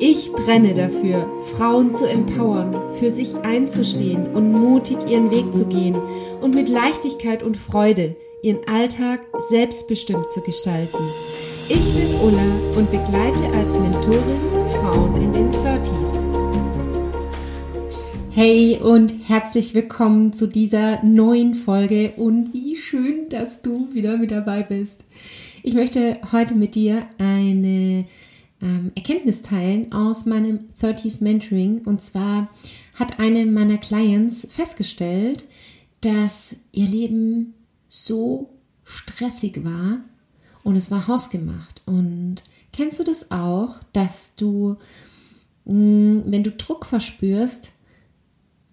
Ich brenne dafür, Frauen zu empowern, für sich einzustehen und mutig ihren Weg zu gehen und mit Leichtigkeit und Freude ihren Alltag selbstbestimmt zu gestalten. Ich bin Ulla und begleite als Mentorin Frauen in den 30s. Hey und herzlich willkommen zu dieser neuen Folge und wie schön, dass du wieder mit dabei bist. Ich möchte heute mit dir eine ähm, Erkenntnis teilen aus meinem 30s Mentoring. Und zwar hat eine meiner Clients festgestellt, dass ihr Leben so stressig war und es war hausgemacht. Und kennst du das auch, dass du, mm, wenn du Druck verspürst,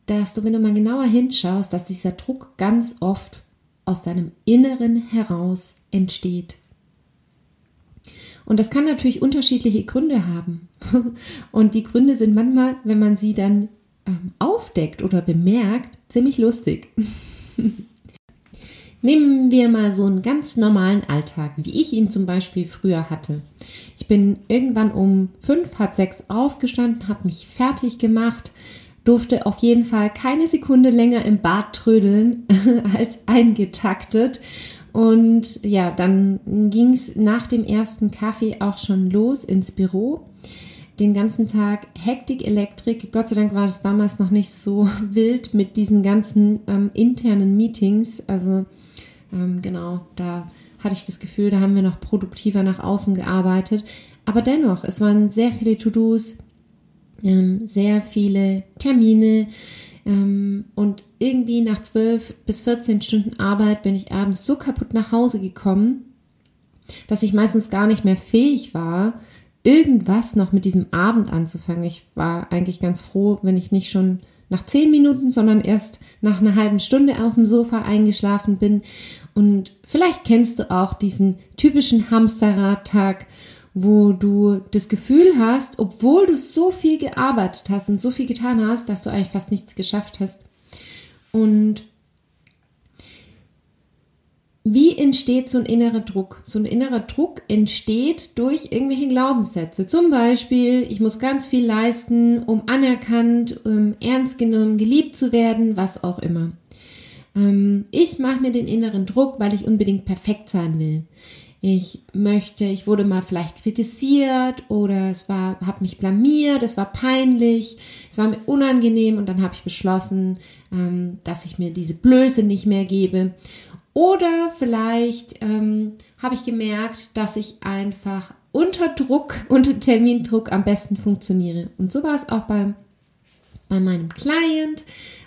dass du, wenn du mal genauer hinschaust, dass dieser Druck ganz oft aus deinem Inneren heraus entsteht. Und das kann natürlich unterschiedliche Gründe haben. Und die Gründe sind manchmal, wenn man sie dann ähm, aufdeckt oder bemerkt, ziemlich lustig. Nehmen wir mal so einen ganz normalen Alltag, wie ich ihn zum Beispiel früher hatte. Ich bin irgendwann um fünf, halb sechs aufgestanden, habe mich fertig gemacht, durfte auf jeden Fall keine Sekunde länger im Bad trödeln als eingetaktet und ja, dann ging es nach dem ersten Kaffee auch schon los ins Büro. Den ganzen Tag Hektik, Elektrik. Gott sei Dank war es damals noch nicht so wild mit diesen ganzen ähm, internen Meetings. Also ähm, genau, da hatte ich das Gefühl, da haben wir noch produktiver nach außen gearbeitet. Aber dennoch, es waren sehr viele To-Dos, ähm, sehr viele Termine, und irgendwie nach 12 bis 14 Stunden Arbeit bin ich abends so kaputt nach Hause gekommen, dass ich meistens gar nicht mehr fähig war, irgendwas noch mit diesem Abend anzufangen. Ich war eigentlich ganz froh, wenn ich nicht schon nach 10 Minuten, sondern erst nach einer halben Stunde auf dem Sofa eingeschlafen bin. Und vielleicht kennst du auch diesen typischen Hamsterradtag, wo du das Gefühl hast, obwohl du so viel gearbeitet hast und so viel getan hast, dass du eigentlich fast nichts geschafft hast. Und wie entsteht so ein innerer Druck? So ein innerer Druck entsteht durch irgendwelche Glaubenssätze. Zum Beispiel, ich muss ganz viel leisten, um anerkannt, um ernst genommen, geliebt zu werden, was auch immer. Ähm, ich mache mir den inneren Druck, weil ich unbedingt perfekt sein will ich möchte, ich wurde mal vielleicht kritisiert oder es war, habe mich blamiert, es war peinlich, es war mir unangenehm und dann habe ich beschlossen, ähm, dass ich mir diese Blöße nicht mehr gebe. Oder vielleicht ähm, habe ich gemerkt, dass ich einfach unter Druck, unter Termindruck am besten funktioniere. Und so war es auch bei, bei meinem Client.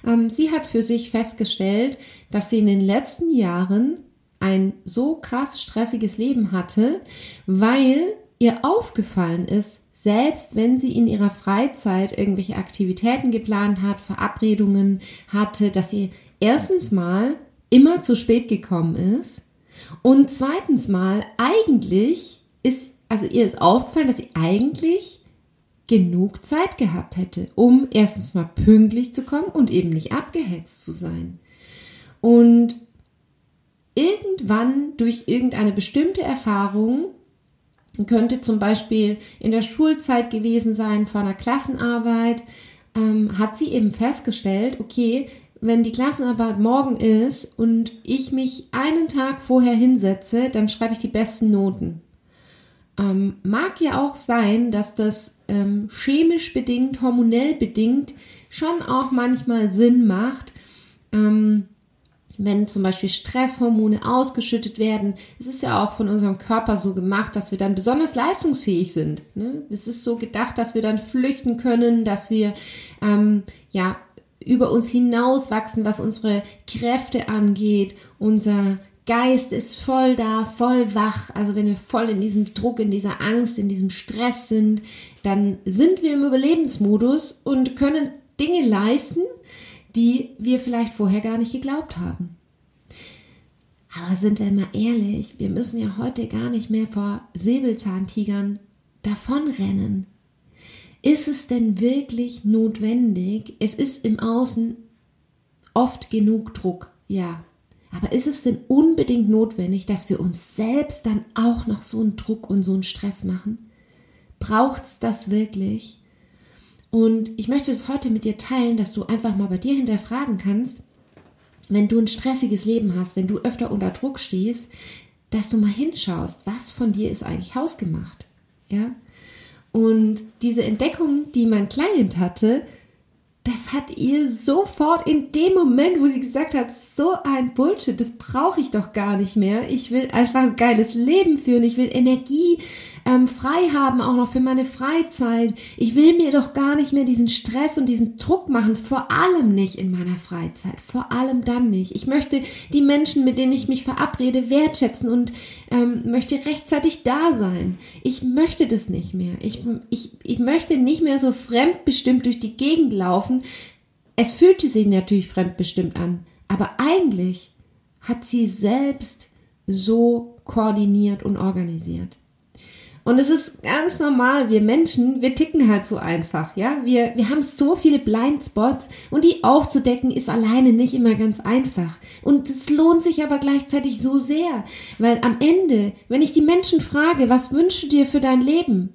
Ähm, sie hat für sich festgestellt, dass sie in den letzten Jahren ein so krass stressiges Leben hatte, weil ihr aufgefallen ist, selbst wenn sie in ihrer Freizeit irgendwelche Aktivitäten geplant hat, Verabredungen hatte, dass sie erstens mal immer zu spät gekommen ist und zweitens mal eigentlich ist, also ihr ist aufgefallen, dass sie eigentlich genug Zeit gehabt hätte, um erstens mal pünktlich zu kommen und eben nicht abgehetzt zu sein. Und irgendwann durch irgendeine bestimmte Erfahrung, könnte zum Beispiel in der Schulzeit gewesen sein, vor einer Klassenarbeit, ähm, hat sie eben festgestellt, okay, wenn die Klassenarbeit morgen ist und ich mich einen Tag vorher hinsetze, dann schreibe ich die besten Noten. Ähm, mag ja auch sein, dass das ähm, chemisch bedingt, hormonell bedingt schon auch manchmal Sinn macht. Ähm, wenn zum Beispiel Stresshormone ausgeschüttet werden. Es ist ja auch von unserem Körper so gemacht, dass wir dann besonders leistungsfähig sind. Ne? Es ist so gedacht, dass wir dann flüchten können, dass wir ähm, ja über uns hinaus wachsen, was unsere Kräfte angeht, unser Geist ist voll da, voll wach. Also wenn wir voll in diesem Druck, in dieser Angst, in diesem Stress sind, dann sind wir im Überlebensmodus und können Dinge leisten, die wir vielleicht vorher gar nicht geglaubt haben. Aber sind wir mal ehrlich, wir müssen ja heute gar nicht mehr vor Säbelzahntigern davonrennen. Ist es denn wirklich notwendig? Es ist im Außen oft genug Druck, ja. Aber ist es denn unbedingt notwendig, dass wir uns selbst dann auch noch so einen Druck und so einen Stress machen? Braucht es das wirklich? Und ich möchte es heute mit dir teilen, dass du einfach mal bei dir hinterfragen kannst, wenn du ein stressiges Leben hast, wenn du öfter unter Druck stehst, dass du mal hinschaust, was von dir ist eigentlich hausgemacht. Ja? Und diese Entdeckung, die mein Client hatte, das hat ihr sofort in dem Moment, wo sie gesagt hat, so ein Bullshit, das brauche ich doch gar nicht mehr. Ich will einfach ein geiles Leben führen, ich will Energie ähm, frei haben, auch noch für meine Freizeit. Ich will mir doch gar nicht mehr diesen Stress und diesen Druck machen, vor allem nicht in meiner Freizeit, vor allem dann nicht. Ich möchte die Menschen, mit denen ich mich verabrede, wertschätzen und ähm, möchte rechtzeitig da sein. Ich möchte das nicht mehr. Ich, ich, ich möchte nicht mehr so fremdbestimmt durch die Gegend laufen. Es fühlte sich natürlich fremdbestimmt an, aber eigentlich hat sie selbst so koordiniert und organisiert. Und es ist ganz normal, wir Menschen, wir ticken halt so einfach, ja. Wir, wir haben so viele Blindspots und die aufzudecken ist alleine nicht immer ganz einfach. Und es lohnt sich aber gleichzeitig so sehr, weil am Ende, wenn ich die Menschen frage, was wünschst du dir für dein Leben?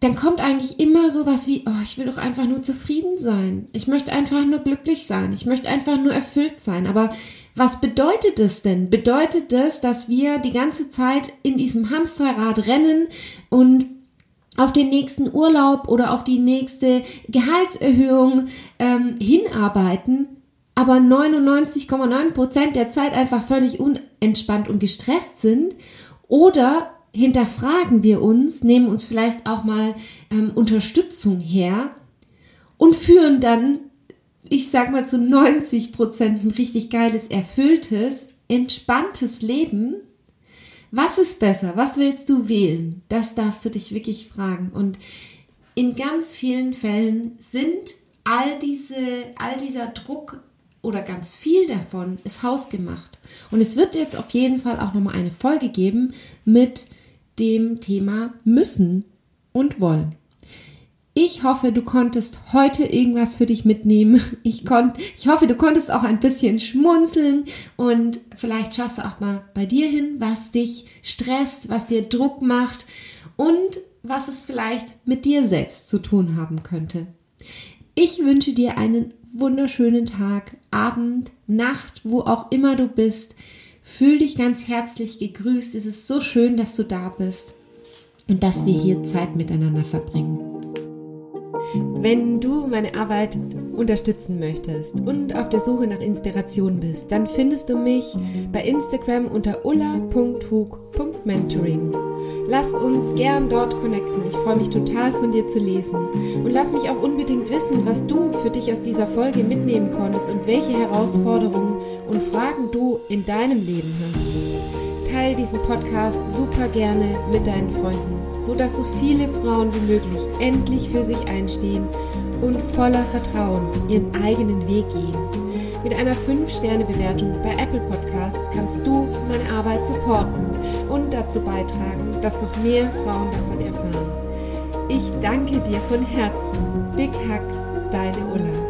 dann kommt eigentlich immer sowas wie, oh, ich will doch einfach nur zufrieden sein. Ich möchte einfach nur glücklich sein. Ich möchte einfach nur erfüllt sein. Aber was bedeutet es denn? Bedeutet das, dass wir die ganze Zeit in diesem Hamsterrad rennen und auf den nächsten Urlaub oder auf die nächste Gehaltserhöhung ähm, hinarbeiten, aber 99,9 Prozent der Zeit einfach völlig unentspannt und gestresst sind? Oder hinterfragen wir uns, nehmen uns vielleicht auch mal ähm, Unterstützung her und führen dann ich sag mal zu 90 Prozent ein richtig geiles, erfülltes, entspanntes Leben. Was ist besser? Was willst du wählen? Das darfst du dich wirklich fragen. Und in ganz vielen Fällen sind all diese, all dieser Druck oder ganz viel davon ist hausgemacht. Und es wird jetzt auf jeden Fall auch nochmal eine Folge geben mit dem Thema müssen und wollen. Ich hoffe, du konntest heute irgendwas für dich mitnehmen. Ich, konnt, ich hoffe, du konntest auch ein bisschen schmunzeln und vielleicht schaust du auch mal bei dir hin, was dich stresst, was dir Druck macht und was es vielleicht mit dir selbst zu tun haben könnte. Ich wünsche dir einen wunderschönen Tag, Abend, Nacht, wo auch immer du bist. Fühl dich ganz herzlich gegrüßt. Es ist so schön, dass du da bist und dass wir hier Zeit miteinander verbringen. Wenn du meine Arbeit unterstützen möchtest und auf der Suche nach Inspiration bist, dann findest du mich bei Instagram unter ulla.hug.mentoring. Lass uns gern dort connecten. Ich freue mich total von dir zu lesen. Und lass mich auch unbedingt wissen, was du für dich aus dieser Folge mitnehmen konntest und welche Herausforderungen und Fragen du in deinem Leben hast. Teil diesen Podcast super gerne mit deinen Freunden so dass so viele Frauen wie möglich endlich für sich einstehen und voller Vertrauen ihren eigenen Weg gehen. Mit einer 5-Sterne-Bewertung bei Apple Podcasts kannst du meine Arbeit supporten und dazu beitragen, dass noch mehr Frauen davon erfahren. Ich danke dir von Herzen. Big Hack, deine Ulla.